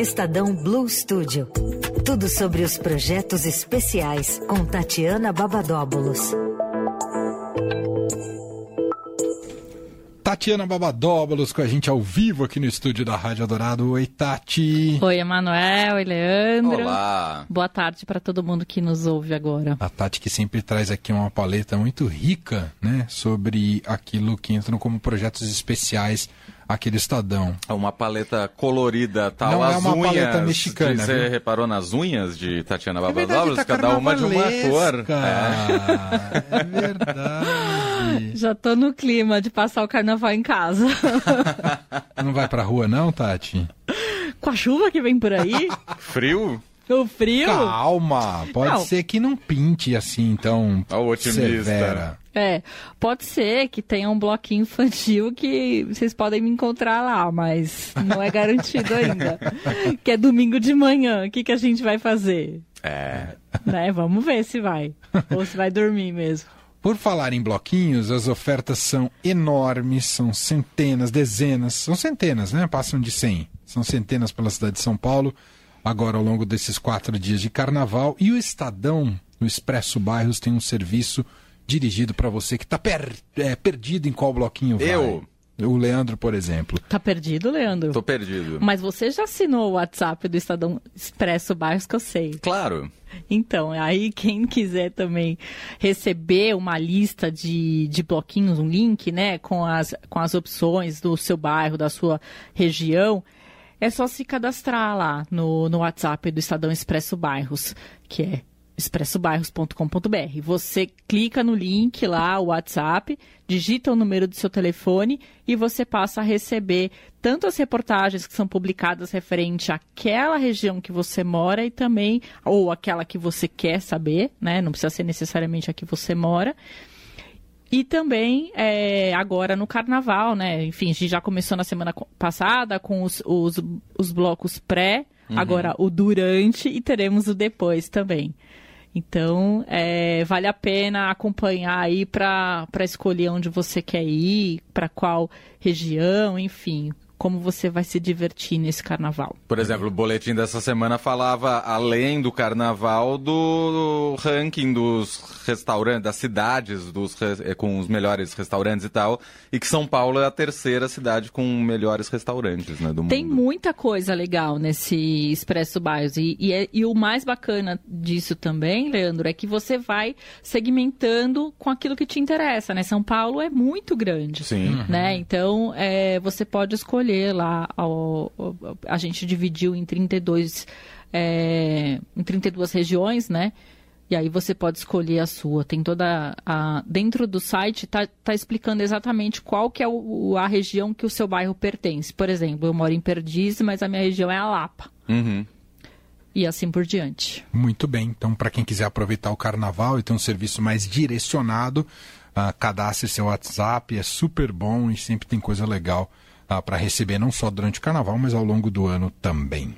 Estadão Blue Studio. Tudo sobre os projetos especiais com Tatiana Babadóbulos. Tatiana Babadóbulos com a gente ao vivo aqui no estúdio da Rádio Dourado. Oi, Tati. Oi, Emanuel. Oi, Leandro. Olá. Boa tarde para todo mundo que nos ouve agora. A Tati que sempre traz aqui uma paleta muito rica, né, sobre aquilo que entram como projetos especiais aquele Estadão. É Uma paleta colorida, tal. Não é As uma unhas. paleta mexicana, de- Você viu? reparou nas unhas de Tatiana É verdade, Babadóbulos? tá cada uma de uma cor. carnavalesca. É verdade. Já tô no clima de passar o carnaval em casa. Não vai pra rua não, Tati? Com a chuva que vem por aí, É. Frio? O frio. Calma, pode Não. ser que não pinte assim tão Ó, o otimista. severa. É, pode ser que tenha um bloquinho infantil que vocês podem me encontrar lá, mas não é garantido ainda. que é domingo de manhã, o que, que a gente vai fazer? É. Né? Vamos ver se vai. Ou se vai dormir mesmo. Por falar em bloquinhos, as ofertas são enormes, são centenas, dezenas, são centenas, né? Passam de 100. São centenas pela cidade de São Paulo, agora ao longo desses quatro dias de carnaval. E o Estadão, no Expresso Bairros, tem um serviço dirigido para você que está perdido em qual bloquinho vai. Eu? O Leandro, por exemplo. Tá perdido, Leandro? Tô perdido. Mas você já assinou o WhatsApp do Estadão Expresso Bairros, que eu sei. Claro. Então, aí quem quiser também receber uma lista de, de bloquinhos, um link, né, com as, com as opções do seu bairro, da sua região, é só se cadastrar lá no, no WhatsApp do Estadão Expresso Bairros, que é expressobairros.com.br. Você clica no link lá, o WhatsApp, digita o número do seu telefone e você passa a receber tanto as reportagens que são publicadas referente àquela região que você mora e também, ou aquela que você quer saber, né? Não precisa ser necessariamente a que você mora. E também é, agora no carnaval, né? Enfim, a gente já começou na semana passada com os, os, os blocos pré, agora o durante e teremos o depois também. Então, é, vale a pena acompanhar aí para escolher onde você quer ir, para qual região, enfim, como você vai se divertir nesse carnaval. Por exemplo, o boletim dessa semana falava, além do carnaval, do ranking dos restaurantes, das cidades dos, eh, com os melhores restaurantes e tal, e que São Paulo é a terceira cidade com melhores restaurantes né, do Tem mundo. muita coisa legal nesse Expresso Bairros. E, e, é- e o mais bacana disso também, Leandro, é que você vai segmentando com aquilo que te interessa, né? São Paulo é muito grande. Sim. Né? Então, é, você pode escolher lá. ao- ao- a gente dividiu em 32, é, em 32 regiões, né? E aí você pode escolher a sua. Tem toda a dentro do site tá, tá explicando exatamente qual que é o, a região que o seu bairro pertence. Por exemplo, eu moro em Perdiz, mas a minha região é a Lapa. Uhum. E assim por diante. Muito bem. Então, para quem quiser aproveitar o carnaval e ter um serviço mais direcionado, ah, cadastre seu WhatsApp, é super bom e sempre tem coisa legal para receber, não só durante o carnaval, mas ao longo do ano também.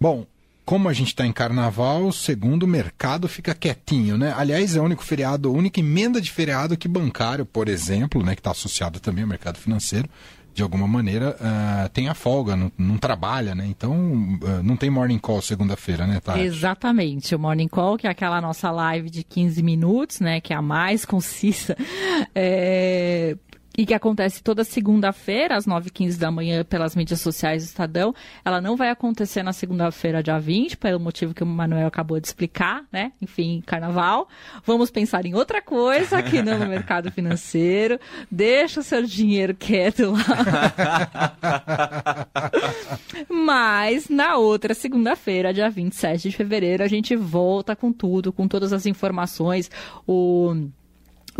Bom, como a gente está em carnaval, segundo o mercado fica quietinho, né? Aliás, é o único feriado, a única emenda de feriado que bancário, por exemplo, né, que está associado também ao mercado financeiro, de alguma maneira, ah, tem a folga, não, não trabalha, né? Então, ah, não tem morning call segunda-feira, né, Tati? Exatamente. O Morning Call, que é aquela nossa live de 15 minutos, né? Que é a mais concisa. é, E que acontece toda segunda-feira, às 9h15 da manhã, pelas mídias sociais do Estadão. Ela não vai acontecer na segunda-feira, dia 20, pelo motivo que o Manuel acabou de explicar, né? Enfim, carnaval. Vamos pensar em outra coisa aqui no mercado financeiro. Deixa o seu dinheiro quieto lá. Mas na outra segunda-feira, dia 27 de fevereiro, a gente volta com tudo, com todas as informações. O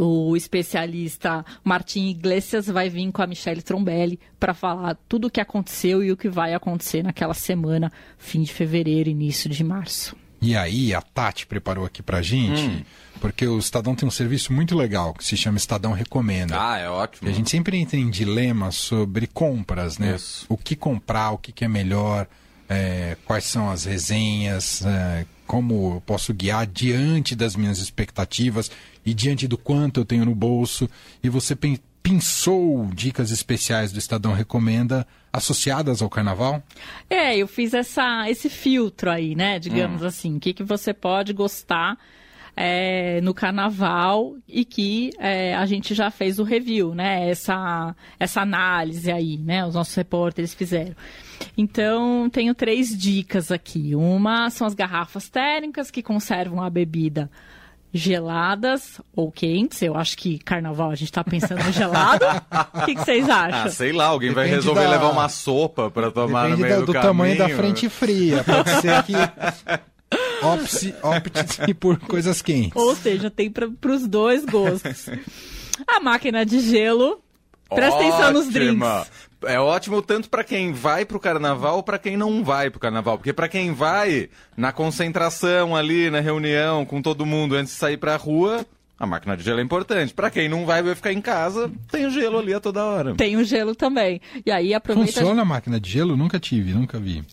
o especialista Martim Iglesias vai vir com a Michelle Trombelli para falar tudo o que aconteceu e o que vai acontecer naquela semana, fim de fevereiro, início de março. E aí, a Tati preparou aqui pra gente, porque o Estadão tem um serviço muito legal que se chama Estadão Recomenda. Ah, é ótimo. E a gente sempre entra em dilemas sobre compras, né? Isso. O que comprar, o que, que é melhor, é, quais são as resenhas, é, como eu posso guiar diante das minhas expectativas e diante do quanto eu tenho no bolso. E você pen- pensou dicas especiais do Estadão Recomenda associadas ao carnaval? É, eu fiz essa, esse filtro aí, né? Digamos assim, o que, que você pode gostar é, no carnaval e que é, a gente já fez o review, né? Essa, essa análise aí, né? Os nossos repórteres fizeram. Então, tenho três dicas aqui. Uma são as garrafas térmicas que conservam a bebida geladas ou quentes. Eu acho que carnaval a gente tá pensando no gelado. O que, que vocês acham? Ah, sei lá, alguém vai Depende resolver da- levar uma sopa pra tomar Depende no meio da- do, do, caminho. tamanho da frente fria. Pode ser que opte, opte por coisas quentes. Ou seja, tem para os dois gostos. A máquina de gelo. Presta atenção nos Ótima. drinks. É ótimo tanto pra quem vai pro carnaval pra quem não vai pro carnaval. Porque pra quem vai, na concentração ali, na reunião com todo mundo antes de sair pra rua, a máquina de gelo é importante. Pra quem não vai, vai ficar em casa, tem o gelo ali a toda hora. Tem o gelo também. E aí aproveita. Funciona a máquina de gelo? Nunca tive, nunca vi.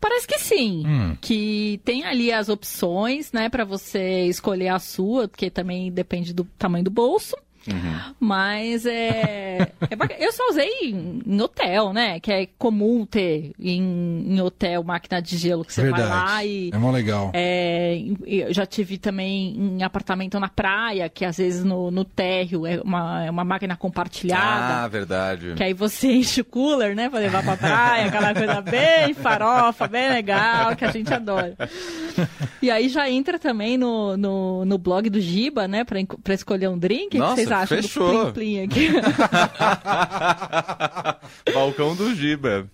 Parece que sim. Hum. Que tem ali as opções, né, para você escolher a sua, porque também depende do tamanho do bolso. Uhum. Mas é, é. Eu só usei em, em hotel, né? Que é comum ter em, em hotel máquina de gelo que você Verdade. vai lá e. É mó legal. É, eu já tive também em apartamento na praia, que às vezes no, no térreo é uma, é uma máquina compartilhada. Ah, verdade. Que aí você enche o cooler, né? Pra levar pra praia, aquela coisa bem farofa, bem legal, que a gente adora. E aí já entra também no, no, no blog do Giba, né? Pra, pra escolher um drink. O que Nossa, vocês acham fechou. do Plim Plim aqui? Balcão do Giba.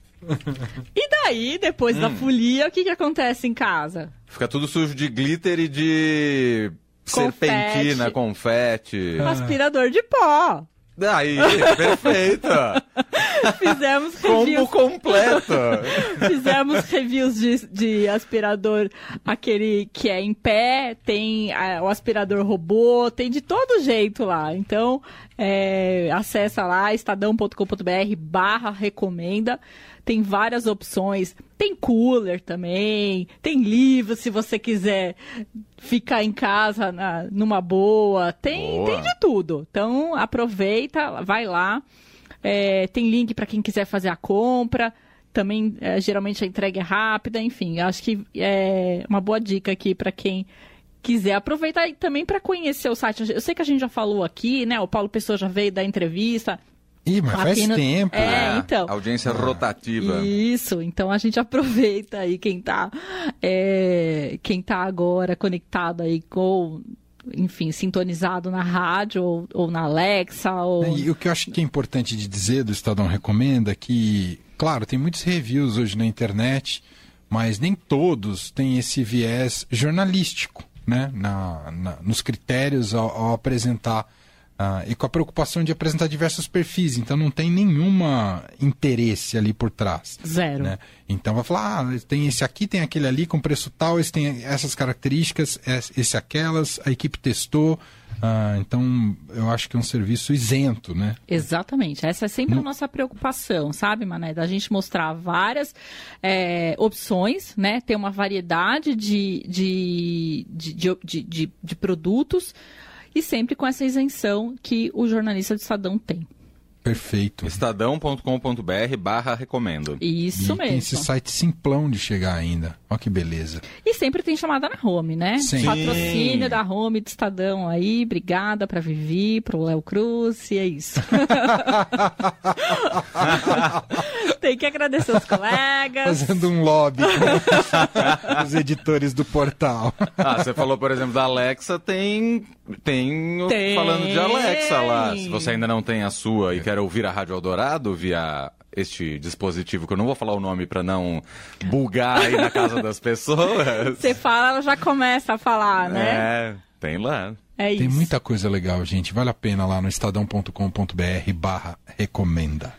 e daí, depois Hum. da folia, o que, que acontece em casa? Fica tudo sujo de glitter e de Confete. serpentina, confete. Aspirador de pó. Aí, perfeito. Fizemos Combo reviews, completo. fizemos reviews de, de aspirador, aquele que é em pé, tem ah, o aspirador robô, tem de todo jeito lá. Então, é, acessa lá, estadão.com.br barra recomenda. Tem várias opções. Tem cooler também. Tem livro se você quiser ficar em casa na- numa boa. Tem, Boa. tem de tudo. Então, aproveita, vai lá. É, tem link para quem quiser fazer a compra. Também, é, geralmente, a entrega é rápida. Enfim, acho que é uma boa dica aqui para quem quiser aproveitar e também para conhecer o site. Eu sei que a gente já falou aqui, né? O Paulo Pessoa já veio da entrevista. Ih, mas faz Aqui no- tempo. É, então. Audiência rotativa. Isso, então a gente aproveita aí quem tá, é, quem tá agora conectado aí com, enfim, sintonizado na rádio ou, ou na Alexa ou... E o que eu acho que é importante de dizer do Estadão Recomenda é que, claro, tem muitos reviews hoje na internet, mas nem todos têm esse viés jornalístico, né? Na, na- nos critérios ao, ao apresentar. Ah, e com a preocupação de apresentar diversos perfis, então não tem nenhuma interesse ali por trás. Zero. né? Então vai falar, ah, tem esse aqui, tem aquele ali com preço tal, esse tem essas características, es- esse aquelas, a equipe testou. ah, então eu acho que é um serviço isento, né? Exatamente. Essa é sempre a nossa preocupação, sabe, Mané? Da gente mostrar várias é, opções, né? Ter uma variedade de, de, de, de, de, de- de produtos e sempre com essa isenção que o jornalista do Estadão tem. Perfeito. Estadão.com.br barra recomendo. Isso e tem esse mesmo. site simplão de chegar ainda. Olha que beleza. E sempre tem chamada na home, né? Sim. Patrocínio da home do Estadão aí. Obrigada pra Vivi, pro Léo Cruz, e é isso. tem que agradecer os colegas. Fazendo um lobby com os editores do portal. Ah, você falou, por exemplo, da Alexa, tem, tem, o- Tem. falando de Alexa lá. Se você ainda não tem a sua e quer ouvir a Rádio Eldorado via este dispositivo, que eu não vou falar o nome pra não bugar aí na casa das pessoas. Você fala, ela já começa a falar, né? É, tem lá. É, isso. Tem muita coisa legal, gente. Vale a pena lá no estadão.com.br barra recomenda.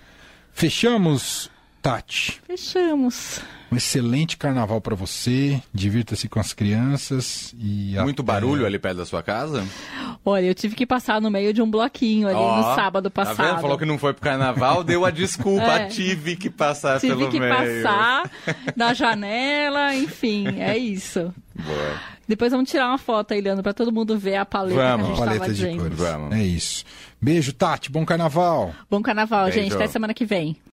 Fechamos, Tati. Fechamos. Um excelente carnaval para você. Divirta-se com as crianças e Muito até- barulho ali perto da sua casa? Olha, eu tive que passar no meio de um bloquinho ali Ó, no sábado Tá passado. vendo? Falou que não foi pro carnaval, deu a desculpa. É. Tive que passar Tive pelo que meio. passar na janela, enfim, é isso. Boa. Depois vamos tirar uma foto aí, Leandro, pra todo mundo ver a paleta Vamos. que a gente paleta tava de dizendo. cores. Vamos. É isso. Beijo, Tati. Bom carnaval. Bom carnaval, Beijo. gente. Até semana que vem.